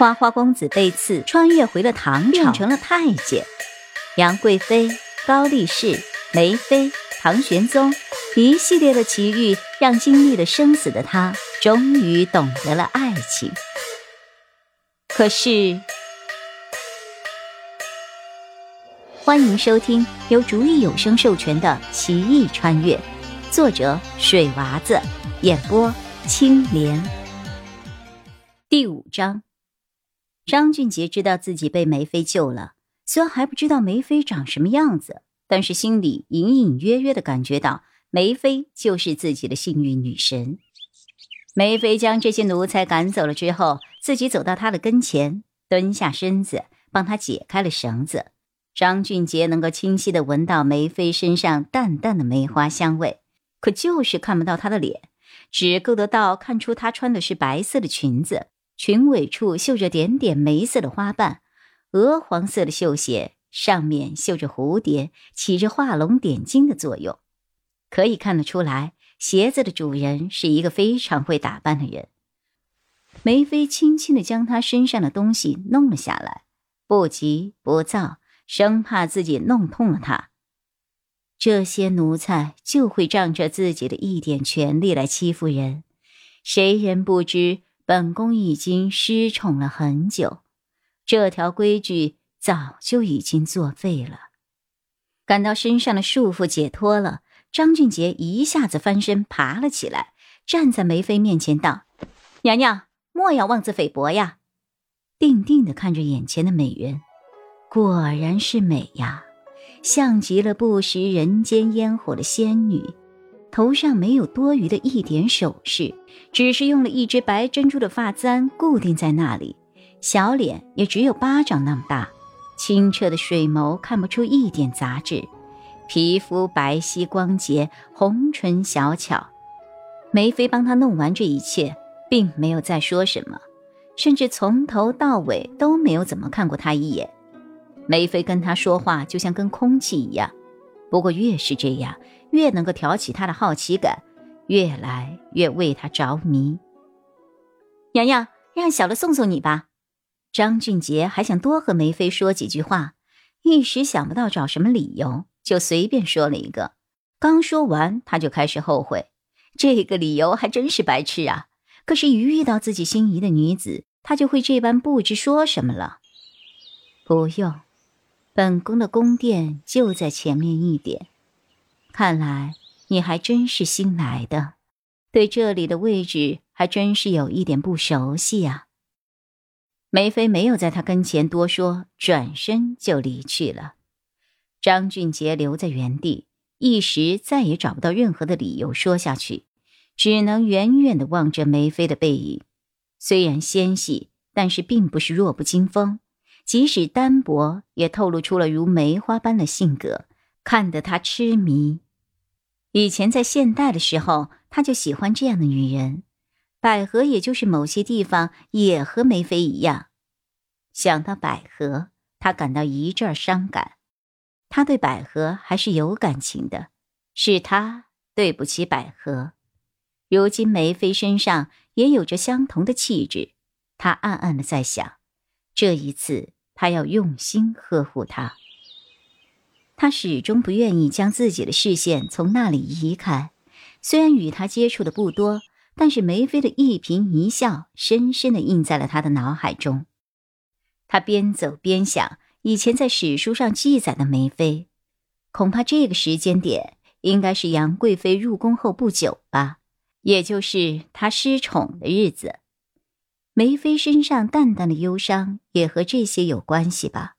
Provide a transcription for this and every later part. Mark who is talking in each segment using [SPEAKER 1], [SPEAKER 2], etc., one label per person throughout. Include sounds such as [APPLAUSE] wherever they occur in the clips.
[SPEAKER 1] 花花公子被刺，穿越回了唐朝，变成了太监。杨贵妃、高力士、梅妃、唐玄宗，一系列的奇遇，让经历了生死的他，终于懂得了爱情。可是，欢迎收听由竹意有声授权的《奇异穿越》，作者水娃子，演播青莲。第五章，张俊杰知道自己被梅妃救了。虽然还不知道梅妃长什么样子，但是心里隐隐约约的感觉到梅妃就是自己的幸运女神。梅妃将这些奴才赶走了之后，自己走到他的跟前，蹲下身子帮他解开了绳子。张俊杰能够清晰的闻到梅妃身上淡淡的梅花香味，可就是看不到她的脸，只够得到看出她穿的是白色的裙子，裙尾处绣着点点梅色的花瓣。鹅黄色的绣鞋上面绣着蝴蝶，起着画龙点睛的作用。可以看得出来，鞋子的主人是一个非常会打扮的人。梅妃轻轻地将他身上的东西弄了下来，不急不躁，生怕自己弄痛了他。这些奴才就会仗着自己的一点权利来欺负人，谁人不知本宫已经失宠了很久。这条规矩早就已经作废了。感到身上的束缚解脱了，张俊杰一下子翻身爬了起来，站在梅妃面前道：“娘娘，莫要妄自菲薄呀！”定定的看着眼前的美人，果然是美呀，像极了不食人间烟火的仙女。头上没有多余的一点首饰，只是用了一只白珍珠的发簪固定在那里。小脸也只有巴掌那么大，清澈的水眸看不出一点杂质，皮肤白皙光洁，红唇小巧。梅妃帮他弄完这一切，并没有再说什么，甚至从头到尾都没有怎么看过他一眼。梅妃跟他说话就像跟空气一样，不过越是这样，越能够挑起他的好奇感，越来越为他着迷。娘娘，让小的送送你吧。张俊杰还想多和梅妃说几句话，一时想不到找什么理由，就随便说了一个。刚说完，他就开始后悔，这个理由还真是白痴啊！可是，一遇到自己心仪的女子，他就会这般不知说什么了。不用，本宫的宫殿就在前面一点。看来你还真是新来的，对这里的位置还真是有一点不熟悉呀。梅妃没有在他跟前多说，转身就离去了。张俊杰留在原地，一时再也找不到任何的理由说下去，只能远远的望着梅妃的背影。虽然纤细，但是并不是弱不禁风，即使单薄，也透露出了如梅花般的性格，看得他痴迷。以前在现代的时候，他就喜欢这样的女人。百合，也就是某些地方也和梅妃一样。想到百合，他感到一阵伤感。他对百合还是有感情的，是他对不起百合。如今梅妃身上也有着相同的气质，他暗暗的在想，这一次他要用心呵护她。他始终不愿意将自己的视线从那里移开，虽然与他接触的不多。但是梅妃的一颦一笑，深深的印在了他的脑海中。他边走边想，以前在史书上记载的梅妃，恐怕这个时间点应该是杨贵妃入宫后不久吧，也就是她失宠的日子。梅妃身上淡淡的忧伤，也和这些有关系吧。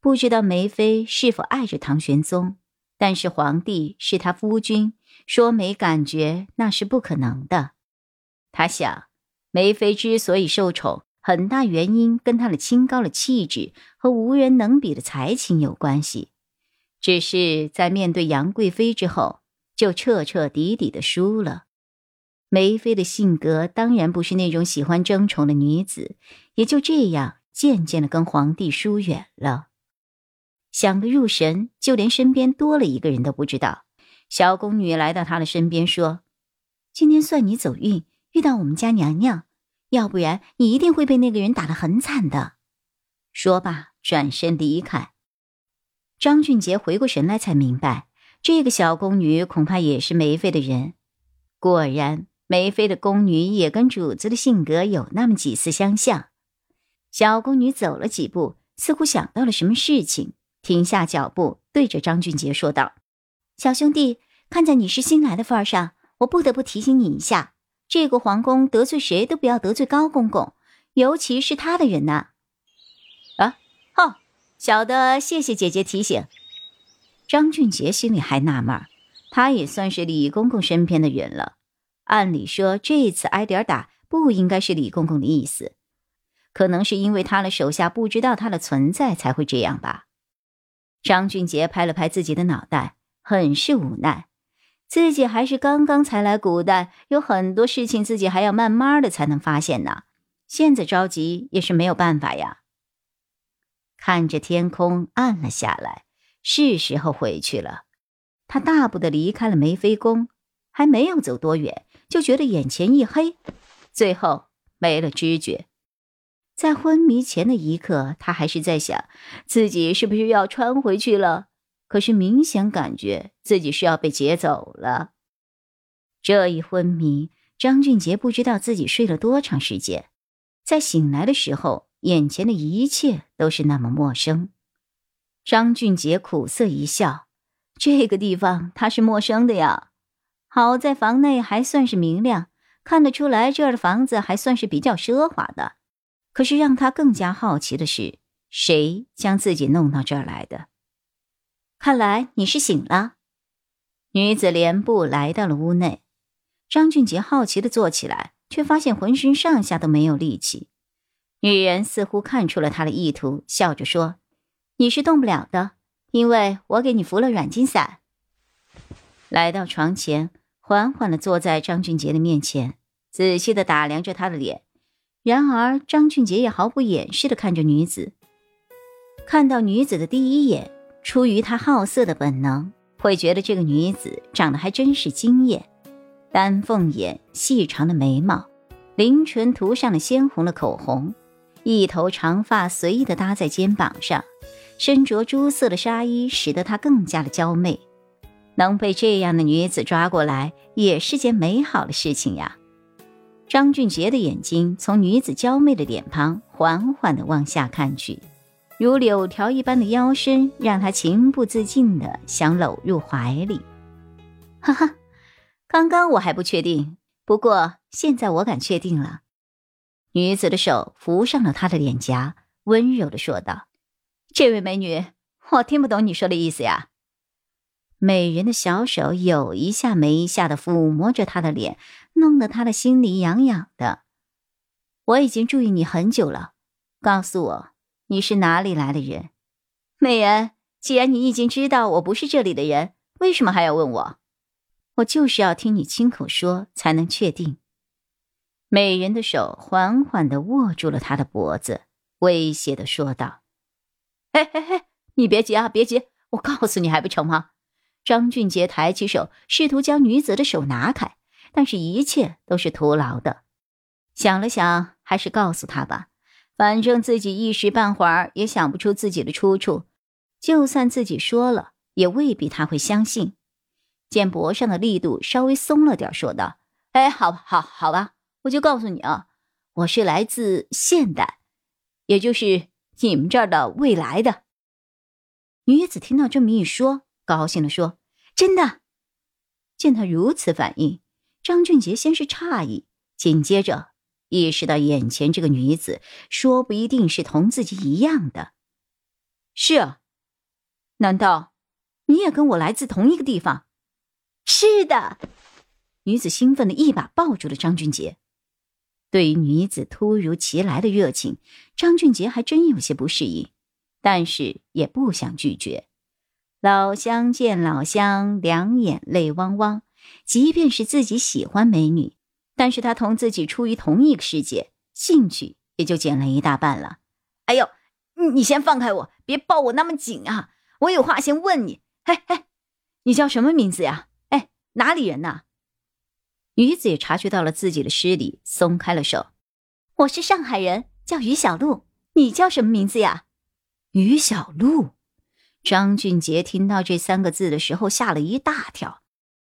[SPEAKER 1] 不知道梅妃是否爱着唐玄宗，但是皇帝是她夫君，说没感觉那是不可能的。他想，梅妃之所以受宠，很大原因跟她的清高的气质和无人能比的才情有关系。只是在面对杨贵妃之后，就彻彻底底的输了。梅妃的性格当然不是那种喜欢争宠的女子，也就这样渐渐的跟皇帝疏远了。想得入神，就连身边多了一个人都不知道。小宫女来到他的身边说：“今天算你走运。”遇到我们家娘娘，要不然你一定会被那个人打得很惨的。说罢，转身离开。张俊杰回过神来，才明白这个小宫女恐怕也是梅妃的人。果然，梅妃的宫女也跟主子的性格有那么几丝相像。小宫女走了几步，似乎想到了什么事情，停下脚步，对着张俊杰说道：“小兄弟，看在你是新来的份上，我不得不提醒你一下，这个皇宫得罪谁都不要得罪高公公，尤其是他的人呐。”啊，哦，小的谢谢姐姐提醒。张俊杰心里还纳闷，他也算是李公公身边的人了，按理说这次挨点打不应该是李公公的意思。可能是因为他的手下不知道他的存在，才会这样吧。张俊杰拍了拍自己的脑袋，很是无奈。自己还是刚刚才来古代，有很多事情自己还要慢慢的才能发现呢。现在着急也是没有办法呀。看着天空暗了下来，是时候回去了。他大步的离开了梅妃宫，还没有走多远，就觉得眼前一黑，最后没了知觉。在昏迷前的一刻，他还是在想自己是不是要穿回去了。可是明显感觉自己是要被劫走了。这一昏迷，张俊杰不知道自己睡了多长时间。在醒来的时候，眼前的一切都是那么陌生。张俊杰苦涩一笑：“这个地方他是陌生的呀。好在房内还算是明亮，看得出来这儿的房子还算是比较奢华的。”可是让他更加好奇的是，谁将自己弄到这儿来的？看来你是醒了。女子连步来到了屋内，张俊杰好奇的坐起来，却发现浑身上下都没有力气。女人似乎看出了他的意图，笑着说：“你是动不了的，因为我给你扶了软筋散。”来到床前，缓缓的坐在张俊杰的面前，仔细的打量着他的脸。然而，张俊杰也毫不掩饰的看着女子。看到女子的第一眼，出于他好色的本能，会觉得这个女子长得还真是惊艳。丹凤眼，细长的眉毛，凌唇涂上了鲜红的口红，一头长发随意的搭在肩膀上，身着朱色的纱衣，使得她更加的娇媚。能被这样的女子抓过来，也是件美好的事情呀。张俊杰的眼睛从女子娇媚的脸庞缓缓地往下看去，如柳条一般的腰身让他情不自禁地想搂入怀里。哈哈，刚刚我还不确定，不过现在我敢确定了。女子的手扶上了他的脸颊，温柔地说道：“这位美女，我听不懂你说的意思呀。”美人的小手有一下没一下的抚摸着他的脸，弄得他的心里痒痒的。我已经注意你很久了，告诉我你是哪里来的人？美人，既然你已经知道我不是这里的人，为什么还要问我？我就是要听你亲口说才能确定。美人的手缓缓的握住了他的脖子，威胁的说道：“嘿嘿嘿，你别急啊，别急，我告诉你还不成吗？”张俊杰抬起手，试图将女子的手拿开，但是一切都是徒劳的。想了想，还是告诉他吧，反正自己一时半会儿也想不出自己的出处，就算自己说了，也未必他会相信。见脖上的力度稍微松了点，说道：“哎，好，好好吧，我就告诉你啊，我是来自现代，也就是你们这儿的未来的。”女子听到这么一说。高兴的说：“真的。”见他如此反应，张俊杰先是诧异，紧接着意识到眼前这个女子说不一定是同自己一样的。是啊，难道你也跟我来自同一个地方？是的。女子兴奋的一把抱住了张俊杰。对于女子突如其来的热情，张俊杰还真有些不适应，但是也不想拒绝。老乡见老乡，两眼泪汪汪。即便是自己喜欢美女，但是他同自己处于同一个世界，兴趣也就减了一大半了。哎呦，你先放开我，别抱我那么紧啊！我有话先问你。嘿嘿，你叫什么名字呀？哎，哪里人呐？女子也察觉到了自己的失礼，松开了手。我是上海人，叫于小璐。你叫什么名字呀？于小璐。张俊杰听到这三个字的时候，吓了一大跳。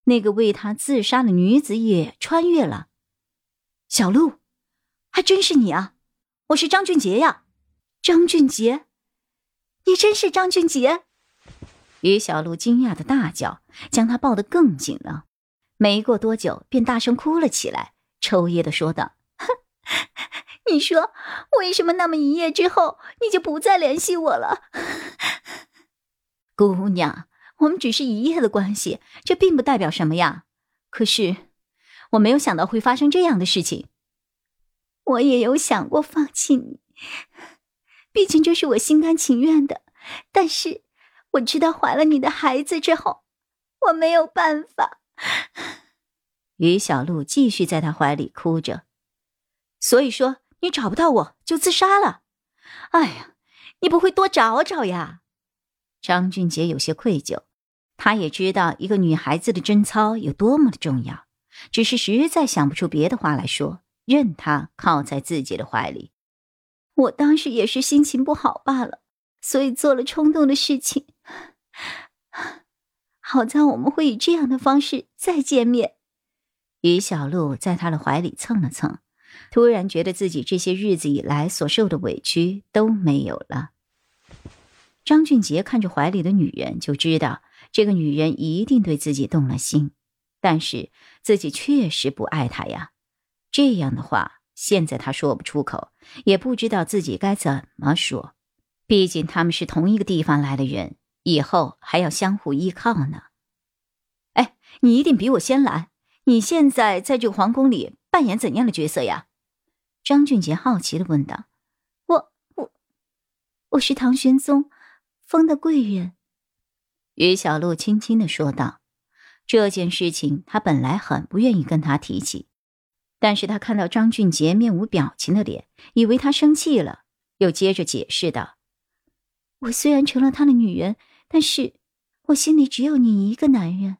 [SPEAKER 1] 那个为他自杀的女子也穿越了。小鹿，还真是你啊！我是张俊杰呀，张俊杰，你真是张俊杰！于小璐惊讶的大叫，将他抱得更紧了。没过多久，便大声哭了起来，抽噎的说道：“ [LAUGHS] 你说为什么那么一夜之后你就不再联系我了？”姑娘，我们只是一夜的关系，这并不代表什么呀。可是我没有想到会发生这样的事情。我也有想过放弃你，毕竟这是我心甘情愿的。但是我知道怀了你的孩子之后，我没有办法。于小璐继续在他怀里哭着。所以说，你找不到我就自杀了？哎呀，你不会多找找呀？张俊杰有些愧疚，他也知道一个女孩子的贞操有多么的重要，只是实在想不出别的话来说，任她靠在自己的怀里。我当时也是心情不好罢了，所以做了冲动的事情。[SIGHS] 好在我们会以这样的方式再见面。于小璐在他的怀里蹭了蹭。突然觉得自己这些日子以来所受的委屈都没有了。张俊杰看着怀里的女人，就知道这个女人一定对自己动了心，但是自己确实不爱她呀。这样的话，现在他说不出口，也不知道自己该怎么说。毕竟他们是同一个地方来的人，以后还要相互依靠呢。哎，你一定比我先来。你现在在这个皇宫里扮演怎样的角色呀？张俊杰好奇的问道：“我我我是唐玄宗风的贵人。”于小璐轻轻的说道：“这件事情她本来很不愿意跟他提起，但是他看到张俊杰面无表情的脸，以为他生气了，又接着解释道：‘我虽然成了他的女人，但是我心里只有你一个男人。